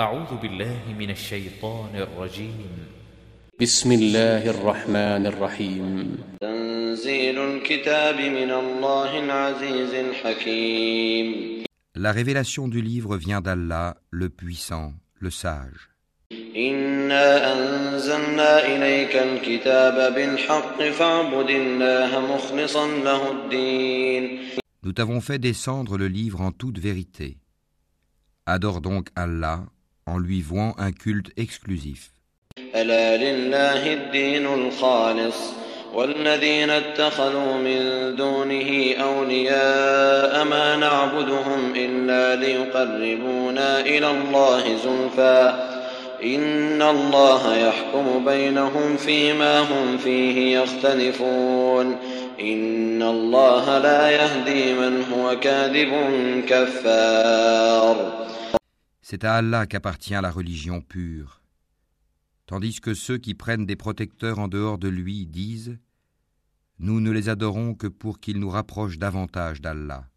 أعوذ بالله من الشيطان الرجيم بسم الله الرحمن الرحيم تنزيل الكتاب من الله العزيز الحكيم La révélation du livre vient d'Allah, le puissant, le sage. إنا أنزلنا إليك الكتاب بالحق فاعبد الله مخلصا له الدين Nous t'avons fait descendre le livre en toute vérité. Adore donc Allah en lui vouant un culte exclusif. والذين اتخذوا من دونه أولياء ما نعبدهم إلا ليقربونا إلى الله زلفى. إن الله يحكم بينهم فيما هم فيه يختلفون. إن الله لا يهدي من هو كاذب كفار. C'est à Allah qu'appartient la religion pure. Tandis que ceux qui prennent des protecteurs en dehors de lui disent Nous ne les adorons que pour qu'ils nous rapprochent davantage d'Allah.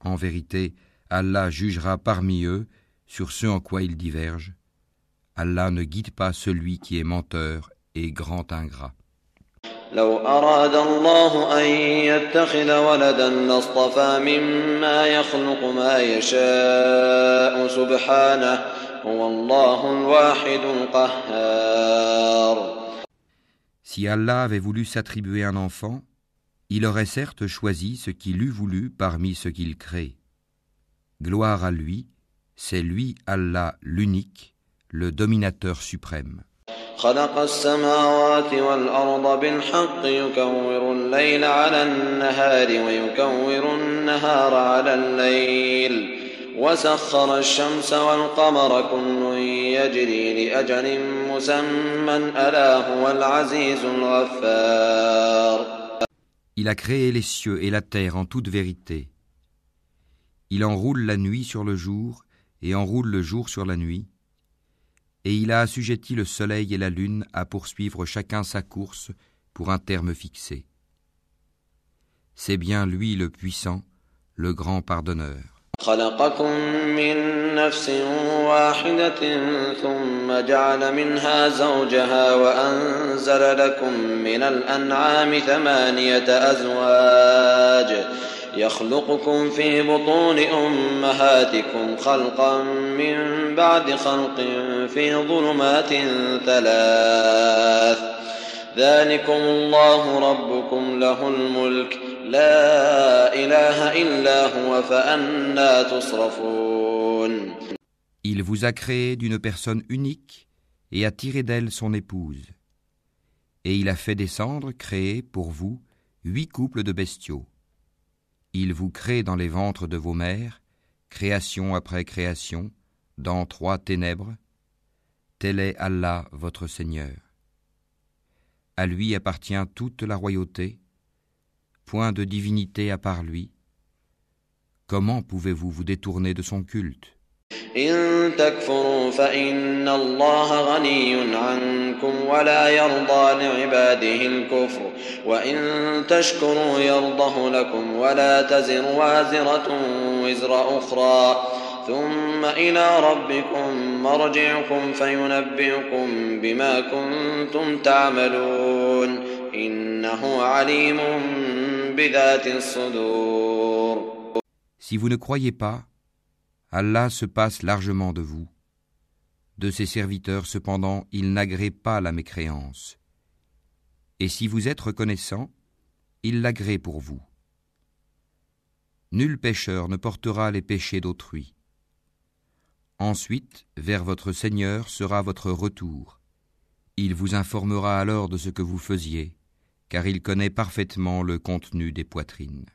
En vérité, Allah jugera parmi eux sur ce en quoi ils divergent. Allah ne guide pas celui qui est menteur et grand ingrat. لو أراد الله أن يتخذ ولدا لاصطفى مما يخلق ما يشاء سبحانه هو الله الواحد القهار Si Allah avait voulu s'attribuer un enfant, il aurait certes choisi ce qu'il eût voulu parmi ce qu'il crée. Gloire à lui, c'est lui Allah l'unique, le dominateur suprême. خلق السماوات والأرض بالحق يكور الليل على النهار ويكور النهار على الليل وسخر الشمس والقمر كل يجري لأجل مسمى ألا هو العزيز الغفار Il a créé les cieux et la terre en toute vérité. Il enroule la nuit sur le jour et enroule le jour sur la nuit. Et il a assujetti le soleil et la lune à poursuivre chacun sa course pour un terme fixé. C'est bien lui le puissant, le grand pardonneur. خلقكم من نفس واحدة ثم جعل منها زوجها وأنزل لكم من الأنعام ثمانية أزواج يخلقكم في بطون أمهاتكم خلقا من بعد خلق في ظلمات ثلاث ذلكم الله ربكم له الملك لا إله إلا هو فأنا تصرفون Il vous a créé d'une personne unique et a tiré d'elle son épouse. Et il a fait descendre, créer pour vous, huit couples de bestiaux. Il vous crée dans les ventres de vos mères, création après création, dans trois ténèbres. Tel est Allah votre Seigneur. À lui appartient toute la royauté, point de divinité à part lui. Comment pouvez-vous vous détourner de son culte? إن تكفروا فإن الله غني عنكم ولا يرضى لعباده الكفر وإن تشكروا يرضه لكم ولا تزر وازرة وزر أخرى ثم إلى ربكم مرجعكم فينبئكم بما كنتم تعملون إنه عليم بذات الصدور. Si vous ne croyez pas, Allah se passe largement de vous. De ses serviteurs, cependant, il n'agrée pas la mécréance. Et si vous êtes reconnaissant, il l'agrée pour vous. Nul pécheur ne portera les péchés d'autrui. Ensuite, vers votre Seigneur sera votre retour. Il vous informera alors de ce que vous faisiez, car il connaît parfaitement le contenu des poitrines.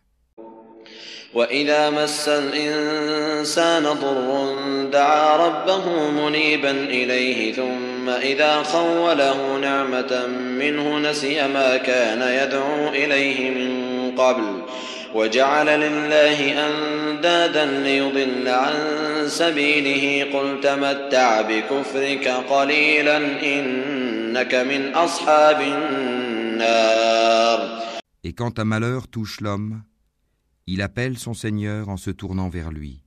وإذا مس الإنسان ضر دعا ربه منيبا إليه ثم إذا خوله نعمة منه نسي ما كان يدعو إليه من قبل وجعل لله أندادا ليضل عن سبيله قل تمتع بكفرك قليلا إنك من أصحاب النار. Et quand un malheur touche l'homme, il appelle son Seigneur en se tournant vers lui.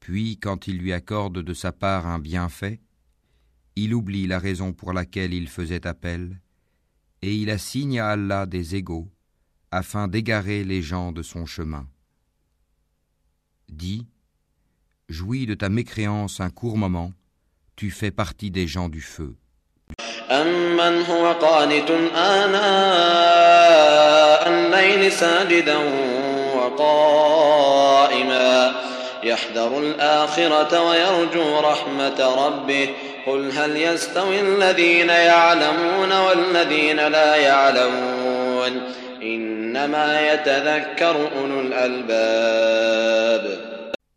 Puis, quand il lui accorde de sa part un bienfait, il oublie la raison pour laquelle il faisait appel, et il assigne à Allah des égaux, afin d'égarer les gens de son chemin. Dis, jouis de ta mécréance un court moment, tu fais partie des gens du feu. أمن هو قانت آناء الليل ساجدا وقائما يحذر الآخرة ويرجو رحمة ربه قل هل يستوي الذين يعلمون والذين لا يعلمون إنما يتذكر أولو الألباب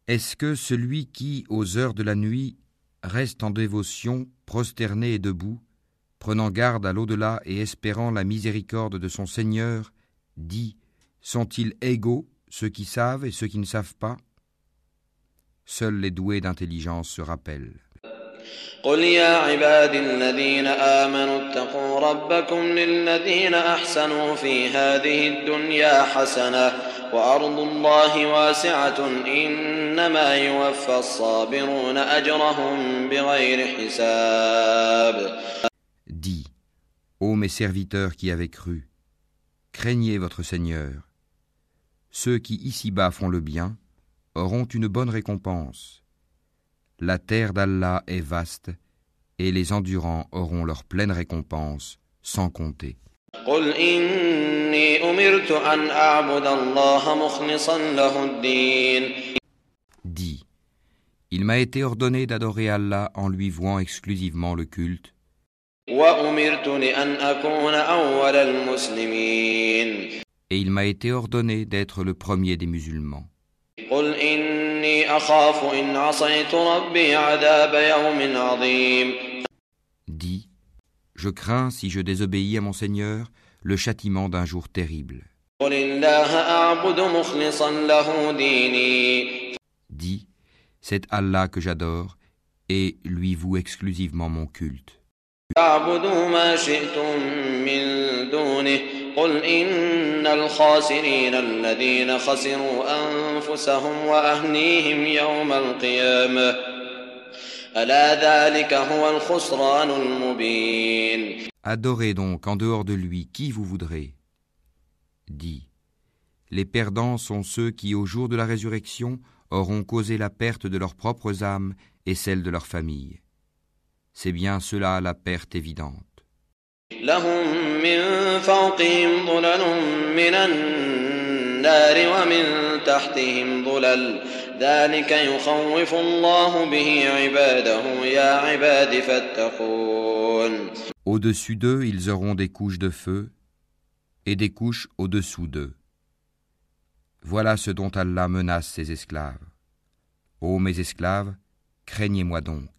Est-ce que celui qui, aux heures de la nuit, reste en dévotion, prosterné et debout, prenant garde à l'au-delà et espérant la miséricorde de son Seigneur, dit Sont-ils égaux, ceux qui savent et ceux qui ne savent pas Seuls les doués d'intelligence se rappellent. قل يا عبادي الذين آمنوا اتقوا ربكم للذين أحسنوا في هذه الدنيا حسنة وأرض الله واسعة إنما يوفى الصابرون أجرهم بغير حساب Dis, ô mes serviteurs qui avez cru, craignez votre Seigneur. ceux qui ici-bas font le bien auront une bonne récompense. La terre d'Allah est vaste et les endurants auront leur pleine récompense sans compter. Dis, il m'a été ordonné d'adorer Allah en lui vouant exclusivement le culte et il m'a été ordonné d'être le premier des musulmans. Dis, je crains si je désobéis à mon Seigneur le châtiment d'un jour terrible. Dis, c'est Allah que j'adore et lui voue exclusivement mon culte. فاعبدوا ما شئتم من دونه قل إن الخاسرين الذين خسروا أنفسهم وأهنيهم يوم القيامة ألا ذلك هو الخسران المبين Adorez donc en dehors de lui qui vous voudrez. Dis, les perdants sont ceux qui, au jour de la résurrection, auront causé la perte de leurs propres âmes et celle de leur famille. C'est bien cela la perte évidente. لهم من فوقهم ظلل من النار ومن تحتهم ظلل ذلك يخوف الله به عباده يا عباد فاتقون Au-dessus d'eux, ils auront des couches de feu et des couches au-dessous d'eux. Voilà ce dont Allah menace ses esclaves. Ô mes esclaves, craignez-moi donc.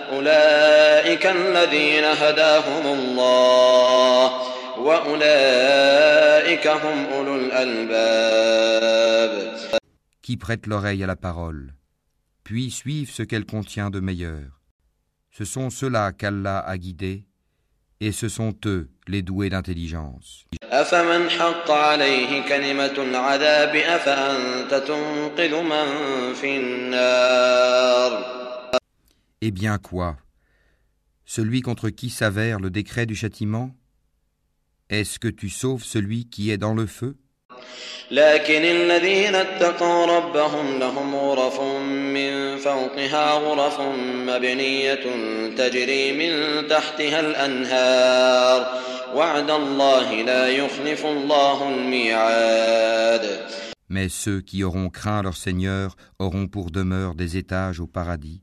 اولئك الذين هداهم الله واولئك هم اولو الالباب qui prêtent l'oreille à la parole, puis suivent ce qu'elle contient de meilleur. Ce sont ceux-là qu'Allah a guidés, et ce sont eux les doués d'intelligence. Eh bien quoi Celui contre qui s'avère le décret du châtiment Est-ce que tu sauves celui qui est dans le feu لكن الذين اتقوا ربهم لهم غرف من فوقها غرف مبنية تجري من تحتها الأنهار وعد الله لا يخلف الله الميعاد Mais ceux qui auront craint leur Seigneur auront pour demeure des étages au paradis,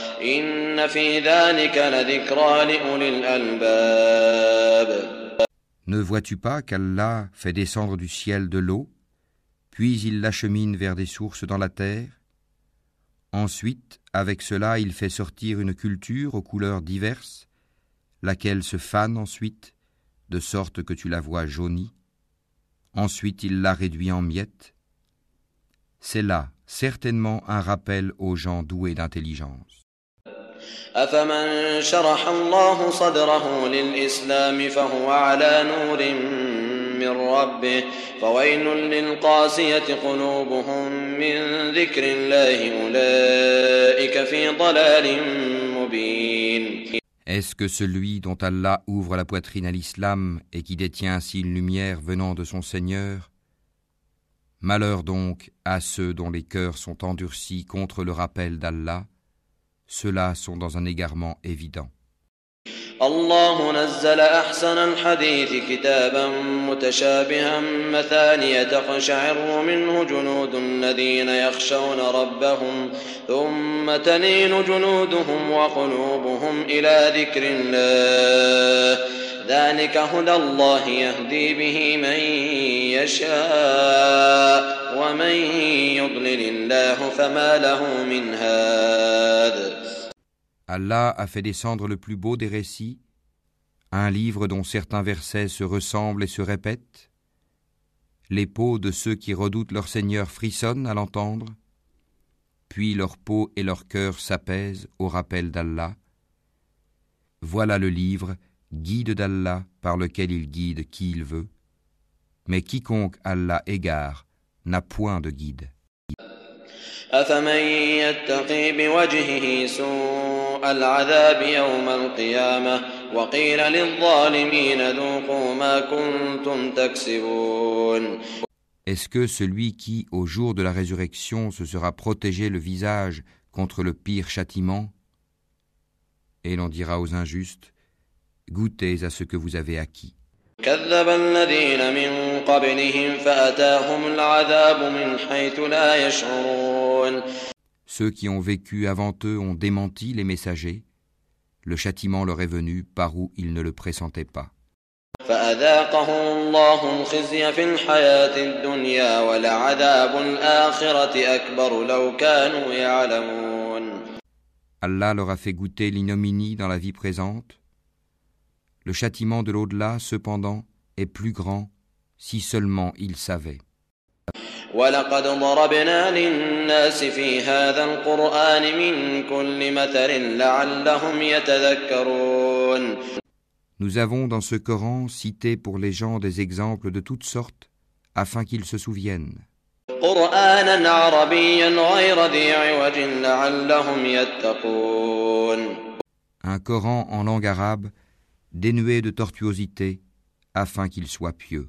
Ne vois-tu pas qu'Allah fait descendre du ciel de l'eau, puis il l'achemine vers des sources dans la terre? Ensuite, avec cela, il fait sortir une culture aux couleurs diverses, laquelle se fane ensuite, de sorte que tu la vois jaunie. Ensuite, il la réduit en miettes. C'est là, certainement, un rappel aux gens doués d'intelligence. Est-ce que celui dont Allah ouvre la poitrine à l'islam et qui détient ainsi une lumière venant de son Seigneur? Malheur donc à ceux dont les cœurs sont endurcis contre le rappel d'Allah, ceux-là sont dans un égarement évident. الله نزل أحسن الحديث كتابا متشابها مثانية تقشعر منه جنود الذين يخشون ربهم ثم تلين جنودهم وقلوبهم إلى ذكر الله ذلك هدى الله يهدي به من يشاء ومن يضلل الله فما له من هاد Allah a fait descendre le plus beau des récits, un livre dont certains versets se ressemblent et se répètent. Les peaux de ceux qui redoutent leur Seigneur frissonnent à l'entendre, puis leur peau et leur cœur s'apaisent au rappel d'Allah. Voilà le livre, guide d'Allah, par lequel il guide qui il veut, mais quiconque Allah égare n'a point de guide. Est-ce que celui qui, au jour de la résurrection, se sera protégé le visage contre le pire châtiment? Et l'on dira aux injustes, goûtez à ce que vous avez acquis. Ceux qui ont vécu avant eux ont démenti les messagers. Le châtiment leur est venu par où ils ne le pressentaient pas. Allah leur a fait goûter l'ignominie dans la vie présente. Le châtiment de l'au-delà, cependant, est plus grand si seulement ils savaient. ولقد ضربنا للناس في هذا القرآن من كل مثل لعلهم يتذكرون Nous avons dans ce Coran cité pour les gens des exemples de toutes sortes afin qu'ils se souviennent. قرآنا عربيا غير ذي عوج لعلهم يتقون Un Coran en langue arabe dénué de tortuosité afin qu'ils soient pieux.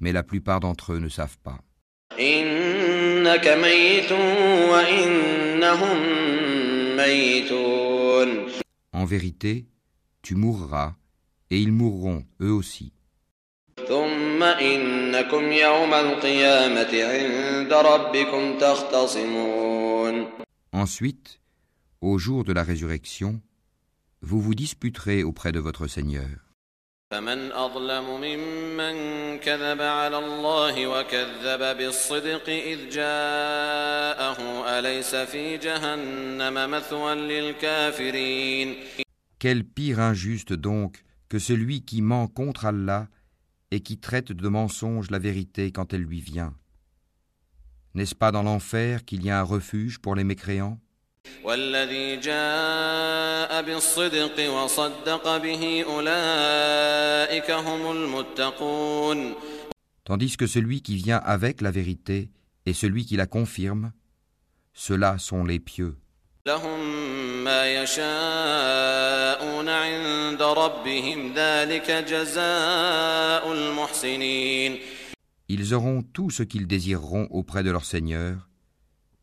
mais la plupart d'entre eux ne savent pas. En vérité, tu mourras, et ils mourront eux aussi. Ensuite, au jour de la résurrection, vous vous disputerez auprès de votre Seigneur. فمن أظلم ممن كذب على الله وكذب بالصدق إذ جاءه أليس في جهنم مثوى للكافرين Quel pire injuste donc que celui qui ment contre Allah et qui traite de mensonge la vérité quand elle lui vient. N'est-ce pas dans l'enfer qu'il y a un refuge pour les mécréants والذي جاء بالصدق وصدق به أولئك هم المتقون Tandis que celui qui vient avec la vérité et celui qui la confirme, ceux-là sont les pieux. لهم ما يشاءون عند ربهم ذلك جزاء المحسنين Ils auront tout ce qu'ils désireront auprès de leur Seigneur.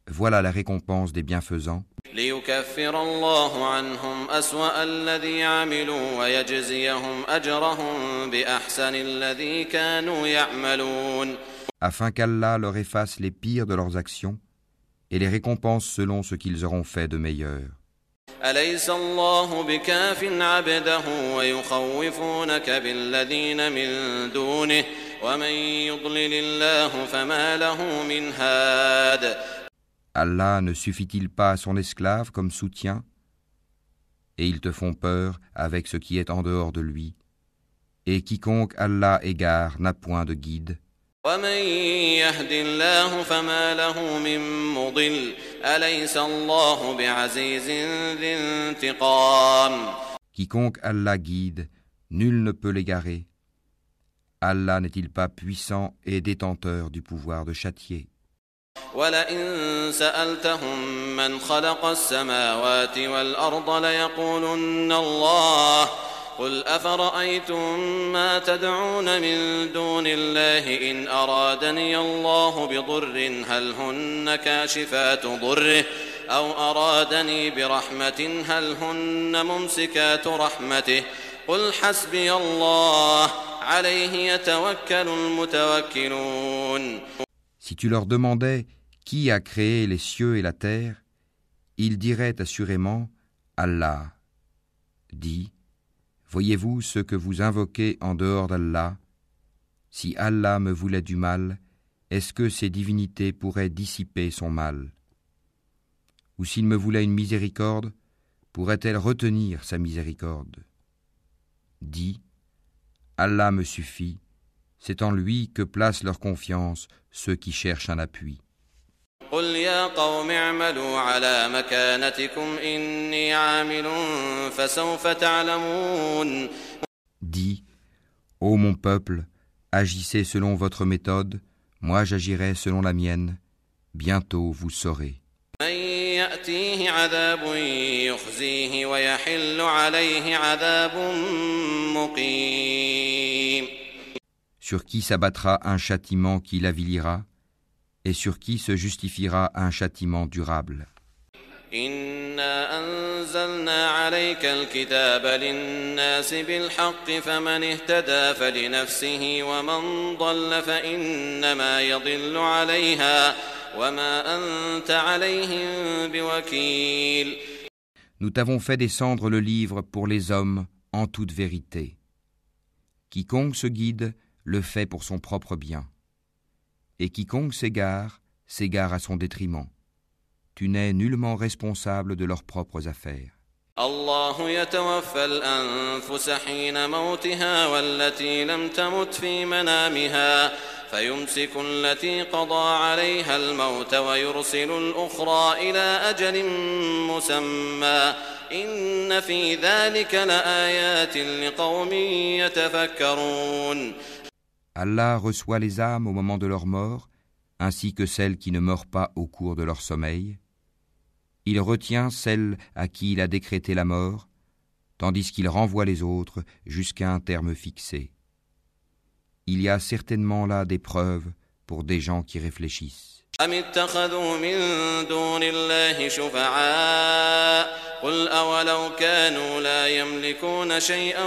voilà la récompense des bienfaisants. Afin qu'Allah leur efface les pires de leurs actions et les récompense selon ce qu'ils auront fait de meilleur. Allah ne suffit-il pas à son esclave comme soutien? Et ils te font peur avec ce qui est en dehors de lui. Et quiconque Allah égare n'a point de guide. Quiconque Allah guide, nul ne peut l'égarer. Allah n'est-il pas puissant et détenteur du pouvoir de châtier? ولئن سألتهم من خلق السماوات والأرض ليقولن الله. قل أفرأيتم ما تدعون من دون الله إن أرادني الله بضر هل هن كاشفات ضره أو أرادني برحمة هل هن ممسكات رحمته. قل حسبي الله عليه يتوكل المتوكلون. Si tu leur demandais qui a créé les cieux et la terre, ils diraient assurément Allah. Dis, voyez-vous ce que vous invoquez en dehors d'Allah? Si Allah me voulait du mal, est-ce que ces divinités pourraient dissiper son mal? Ou s'il me voulait une miséricorde, pourrait-elle retenir sa miséricorde? Dis, Allah me suffit, c'est en lui que placent leur confiance ceux qui cherchent un appui. قل يا قوم اعملوا على مكانتكم إني عامل فسوف تعلمون Dis, Ô mon peuple, agissez selon votre méthode, moi j'agirai selon la mienne, bientôt vous saurez. من يأتيه عذاب يخزيه ويحل عليه عذاب مقيم Sur qui s'abattra un châtiment qui l'avilira, et sur qui se justifiera un châtiment durable. إنا أنزلنا عليك الكتاب للناس بالحق فمن اهتدى فلنفسه ومن ضل فإنما يضل عليها وما أنت عليهم بوكيل Nous t'avons fait descendre le livre pour les hommes en toute vérité. Quiconque se guide le fait pour son propre bien. Et quiconque s'égare, s'égare à son détriment. Tu n'es nullement responsable de leurs propres affaires. الله يتوفى الأنفس حين موتها والتي لم تمت في منامها فيمسك التي قضى عليها الموت ويرسل الأخرى إلى أجل مسمى إن في ذلك لآيات لقوم يتفكرون Allah reçoit les âmes au moment de leur mort, ainsi que celles qui ne meurent pas au cours de leur sommeil. Il retient celles à qui il a décrété la mort, tandis qu'il renvoie les autres jusqu'à un terme fixé. Il y a certainement là des preuves pour des gens qui réfléchissent. أم اتخذوا من دون الله شفعاء قل أولو كانوا لا يملكون شيئا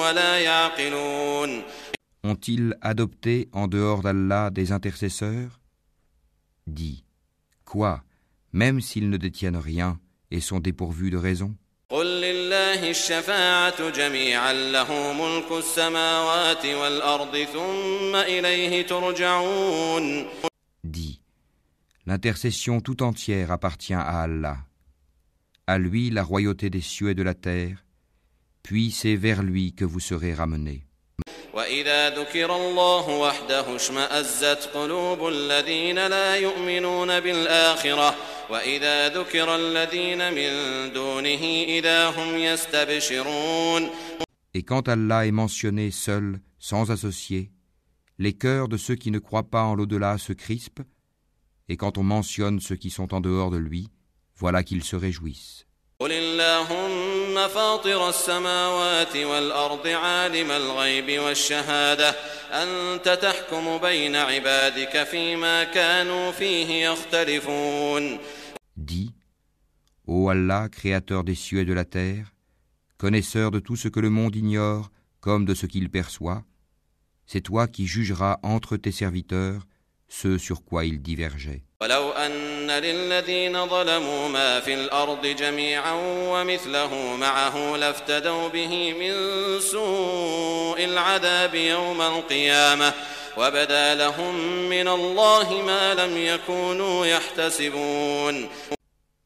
ولا يعقلون Ont-ils adopté en dehors d'Allah des intercesseurs? Dis, quoi, même s'ils ne détiennent rien et sont dépourvus de raison? Dis, l'intercession tout entière appartient à Allah. À lui la royauté des cieux et de la terre, puis c'est vers lui que vous serez ramenés. وإذا ذكر الله وحده اشمأزت قلوب الذين لا يؤمنون بالآخرة وإذا ذكر الذين من دونه إذا هم يستبشرون Et quand Allah est mentionné seul, sans associé, les cœurs de ceux qui ne croient pas en l'au-delà se crispent, et quand on mentionne ceux qui sont en dehors de lui, voilà qu'ils se réjouissent. قل اللهم فاطر السماوات والأرض عالم الغيب والشهادة أنت تحكم بين عبادك فيما كانوا فيه يختلفون Dis, Ô Allah, créateur des cieux et de la terre, connaisseur de tout ce que le monde ignore comme de ce qu'il perçoit, c'est toi qui jugeras entre tes serviteurs ce sur quoi ils divergeaient. ولو أن للذين ظلموا ما في الأرض جميعا ومثله معه لافتدوا به من سوء العذاب يوم القيامة وبدا لهم من الله ما لم يكونوا يحتسبون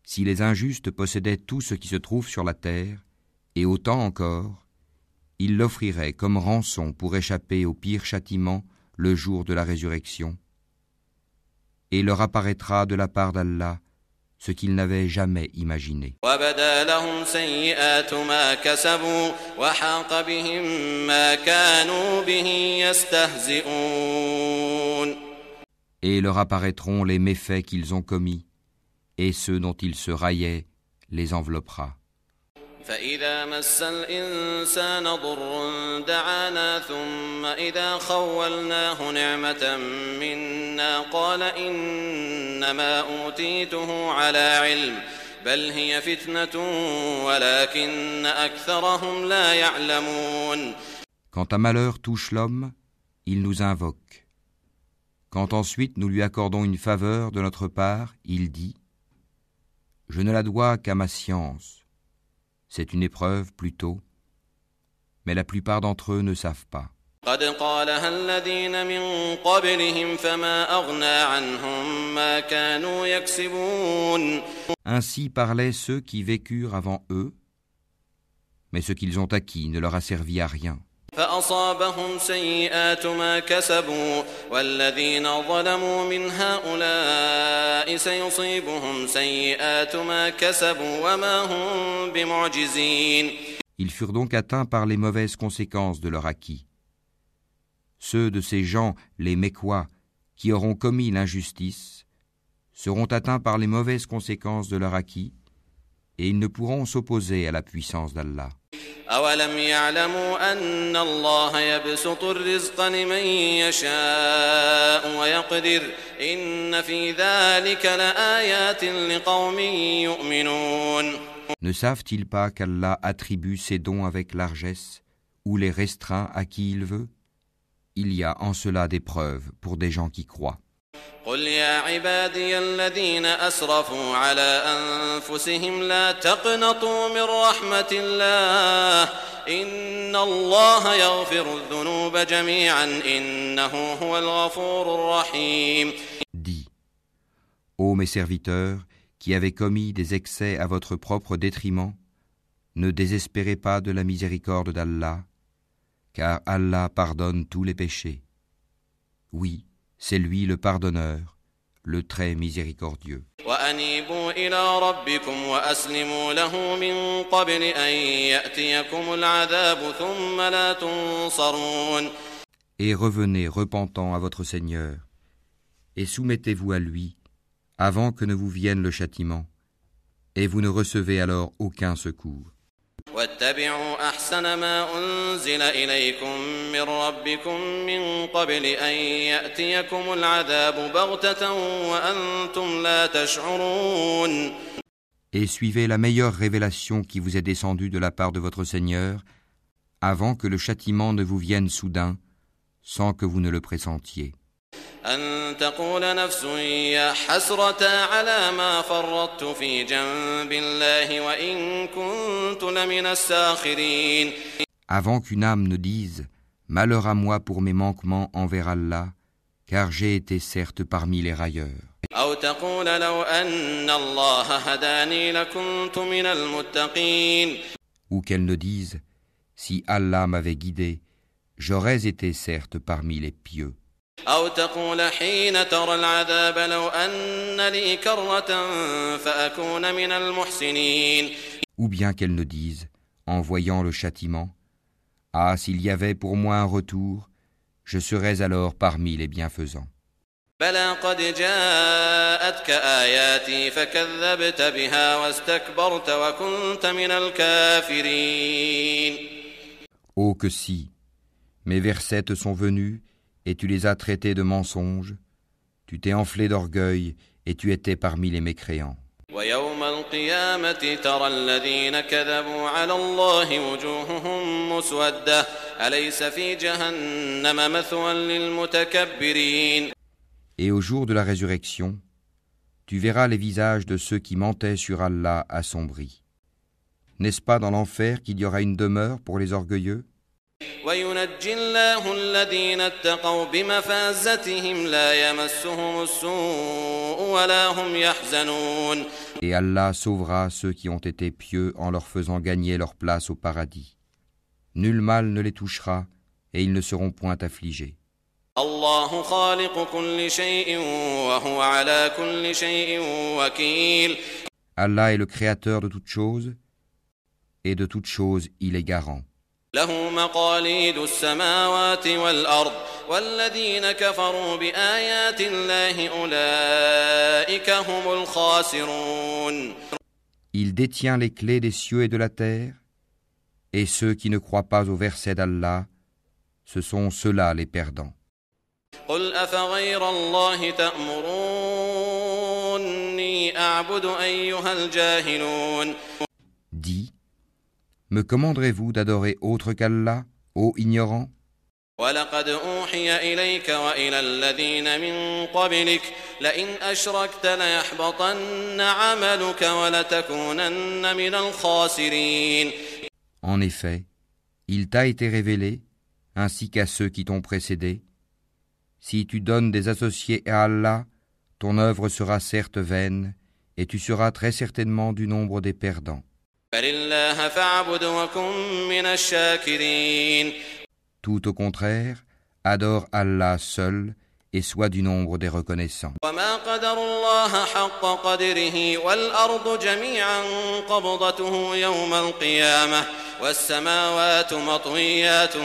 Si les injustes possédaient tout ce qui se trouve sur la terre, et autant encore, ils l'offriraient comme rançon pour échapper au pire châtiment le jour de la résurrection. et leur apparaîtra de la part d'Allah ce qu'ils n'avaient jamais imaginé. Et leur apparaîtront les méfaits qu'ils ont commis, et ceux dont ils se raillaient les enveloppera. فإذا مس الإنسان ضر دعانا ثم إذا خولناه نعمة منا قال إنما أوتيته على علم بل هي فتنة ولكن أكثرهم لا يعلمون Quand un malheur touche l'homme, il nous invoque. Quand ensuite nous lui accordons une faveur de notre part, il dit Je ne la dois qu'à ma science. C'est une épreuve plutôt, mais la plupart d'entre eux ne savent pas. قد قالها الذين من قبلهم فما أغنى عنهم ما كانوا يكسبون Ainsi parlaient ceux qui vécurent avant eux, mais ce qu'ils ont acquis ne leur a servi à rien. فأصابهم سيئات ما كسبوا والذين ظلموا من هؤلاء سيصيبهم سيئات ما كسبوا وما هم بمعجزين Ils furent donc atteints par les mauvaises conséquences de leur acquis. Ceux de ces gens, les Mécois, qui auront commis l'injustice, seront atteints par les mauvaises conséquences de leur acquis, et ils ne pourront s'opposer à la puissance d'Allah. أولم يعلموا أن الله يبسط الرزق لمن يشاء ويقدر إن في ذلك لآيات لقوم يؤمنون Ne savent-ils pas qu'Allah attribue ses dons avec largesse, ou les restreint à qui il veut Il y a en cela des preuves pour des gens qui croient. قل يا عبادي الذين أسرفوا على أنفسهم لا تقنطوا من رحمة الله إن الله يغفر الذنوب جميعا إنه هو الغفور الرحيم Dis, ô mes serviteurs, qui avez commis des excès à votre propre détriment, ne désespérez pas de la miséricorde d'Allah, car Allah pardonne tous les péchés. Oui, c'est lui le pardonneur, le très miséricordieux. Et revenez repentant à votre Seigneur, et soumettez-vous à lui, avant que ne vous vienne le châtiment, et vous ne recevez alors aucun secours. واتبعوا أحسن ما أنزل إليكم من ربكم من قبل أن يأتيكم العذاب بغتة وأنتم لا تشعرون Et suivez la meilleure révélation qui vous est descendue de la part de votre Seigneur, avant que le châtiment ne vous vienne soudain, sans que vous ne le pressentiez. أن تقول نفس يا حسرة على ما فرطت في جنب الله وإن كنت لمن الساخرين Avant qu'une âme ne dise Malheur à moi pour mes manquements envers Allah, car j'ai été certes parmi les railleurs. أو تقول لو أن الله هداني لكنت من المتقين Ou qu'elle ne dise Si Allah m'avait guidé, j'aurais été certes parmi les pieux. أو تقول حين ترى العذاب لو أن لي كرة فأكون من المحسنين Ou bien qu'elle ne dise, en voyant le châtiment, Ah, s'il y avait pour moi un retour, je serais alors parmi les bienfaisants. بلى قد جاءتك آياتي فكذبت بها واستكبرت وكنت من الكافرين Oh que si, mes versets te sont venus, et tu les as traités de mensonges, tu t'es enflé d'orgueil et tu étais parmi les mécréants. Et au jour de la résurrection, tu verras les visages de ceux qui mentaient sur Allah assombris. N'est-ce pas dans l'enfer qu'il y aura une demeure pour les orgueilleux? وينجي الله الذين اتقوا بمفازتهم لا يمسهم السوء ولا هم يحزنون Et Allah sauvera ceux qui ont été pieux en leur faisant gagner leur place au paradis. Nul mal ne les touchera, et ils ne seront point affligés. الله خالق كل شيء وهو على كل شيء وكيل Allah est le créateur de toutes choses, et de toutes choses il est garant. له مقاليد السماوات والأرض والذين كفروا بآيات الله أولئك هم الخاسرون Il détient les clés des cieux et de la terre, et ceux qui ne croient pas au verset d'Allah, ce sont ceux-là les perdants. قل أفغير الله تأمروني أعبد أيها الجاهلون me commanderez-vous d'adorer autre qu'Allah, ô ignorants ولقد أوحي إليك وإلى الذين من قبلك لئن أشركت ليحبطن عملك ولتكونن من الخاسرين En effet, il t'a été révélé, ainsi qu'à ceux qui t'ont précédé. Si tu donnes des associés à Allah, ton œuvre sera certes vaine, et tu seras très certainement du nombre des perdants. بل الله فاعبد وكن من الشاكرين Tout au contraire, adore Allah seul et sois du nombre des reconnaissants. وما قدر الله حق قدره والأرض جميعا قبضته يوم القيامة والسماوات مطويات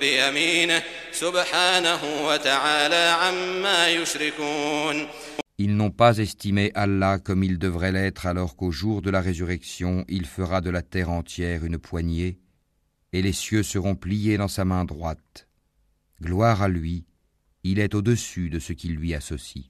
بيمينه سبحانه وتعالى عما يشركون Ils n'ont pas estimé Allah comme il devrait l'être alors qu'au jour de la résurrection il fera de la terre entière une poignée, et les cieux seront pliés dans sa main droite. Gloire à lui, il est au-dessus de ce qui lui associe.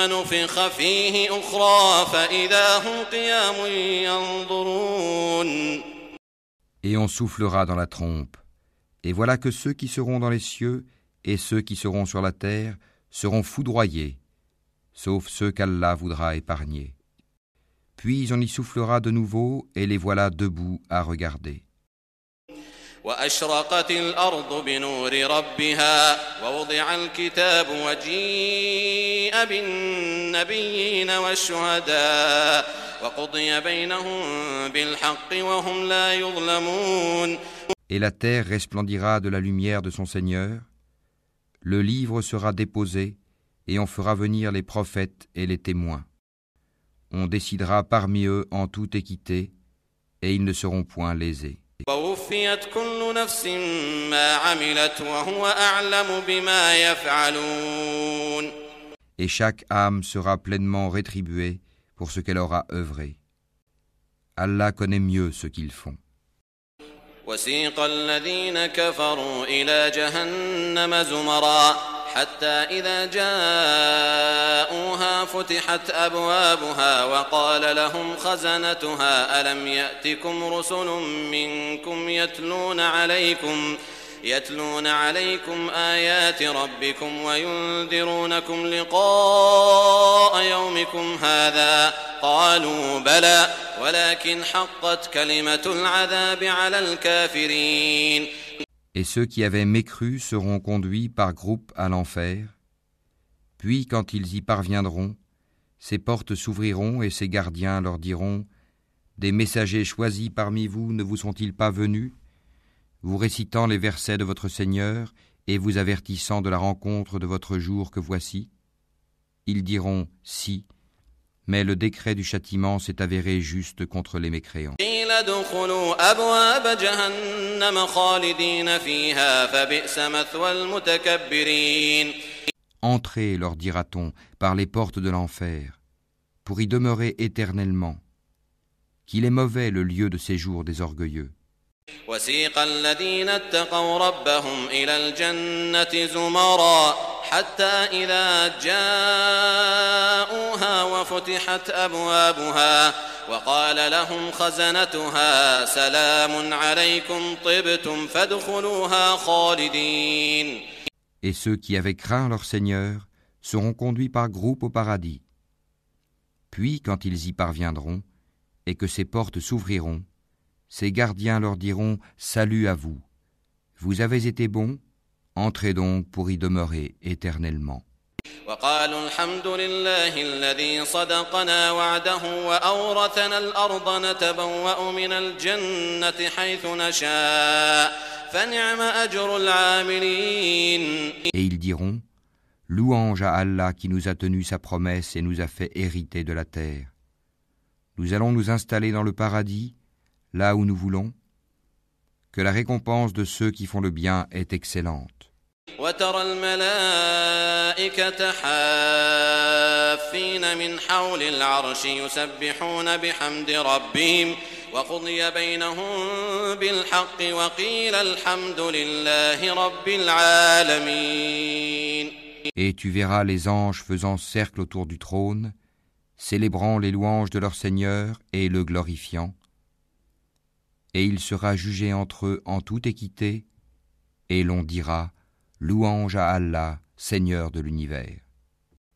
نفخ فيه أخرى فإذا هم قيام ينظرون Et on soufflera dans la trompe. Et voilà que ceux qui seront dans les cieux et ceux qui seront sur la terre seront foudroyés, sauf ceux qu'Allah voudra épargner. Puis on y soufflera de nouveau et les voilà debout à regarder. وأشرقت الأرض بنور ربها ووضع الكتاب وجيء بالنبيين والشهداء وقضي بينهم بالحق وهم لا يظلمون Et la terre resplendira de la lumière de son Seigneur, le livre sera déposé, et on fera venir les prophètes et les témoins. On décidera parmi eux en toute équité, et ils ne seront point lésés. ووفيت كل نفس ما عملت وهو أعلم بما يفعلون Et chaque âme sera pleinement rétribuée pour ce qu'elle aura œuvré. Allah connaît mieux ce qu'ils font. وسيق الذين كفروا إلى جهنم زمرا حتى إذا جاءوها فتحت أبوابها وقال لهم خزنتها ألم يأتكم رسل منكم يتلون عليكم يتلون عليكم آيات ربكم وينذرونكم لقاء يومكم هذا؟ قالوا بلى ولكن حقت كلمة العذاب على الكافرين. Et ceux qui avaient mécru seront conduits par groupes à l'enfer. Puis quand ils y parviendront, ces portes s'ouvriront et ces gardiens leur diront Des messagers choisis parmi vous ne vous sont-ils pas venus? Vous récitant les versets de votre Seigneur et vous avertissant de la rencontre de votre jour que voici Ils diront Si, mais le décret du châtiment s'est avéré juste contre les mécréants. Entrez, leur dira-t-on, par les portes de l'enfer, pour y demeurer éternellement. Qu'il est mauvais le lieu de séjour des orgueilleux. Et ceux qui avaient craint leur Seigneur seront conduits par groupes au paradis. Puis, quand ils y parviendront, et que ces portes s'ouvriront, ces gardiens leur diront Salut à vous. Vous avez été bons, entrez donc pour y demeurer éternellement. Et ils diront Louange à Allah qui nous a tenu sa promesse et nous a fait hériter de la terre. Nous allons nous installer dans le paradis, là où nous voulons. Que la récompense de ceux qui font le bien est excellente. Et tu verras les anges faisant cercle autour du trône, célébrant les louanges de leur Seigneur et le glorifiant. Et il sera jugé entre eux en toute équité, et l'on dira Louange à Allah, Seigneur de l'univers.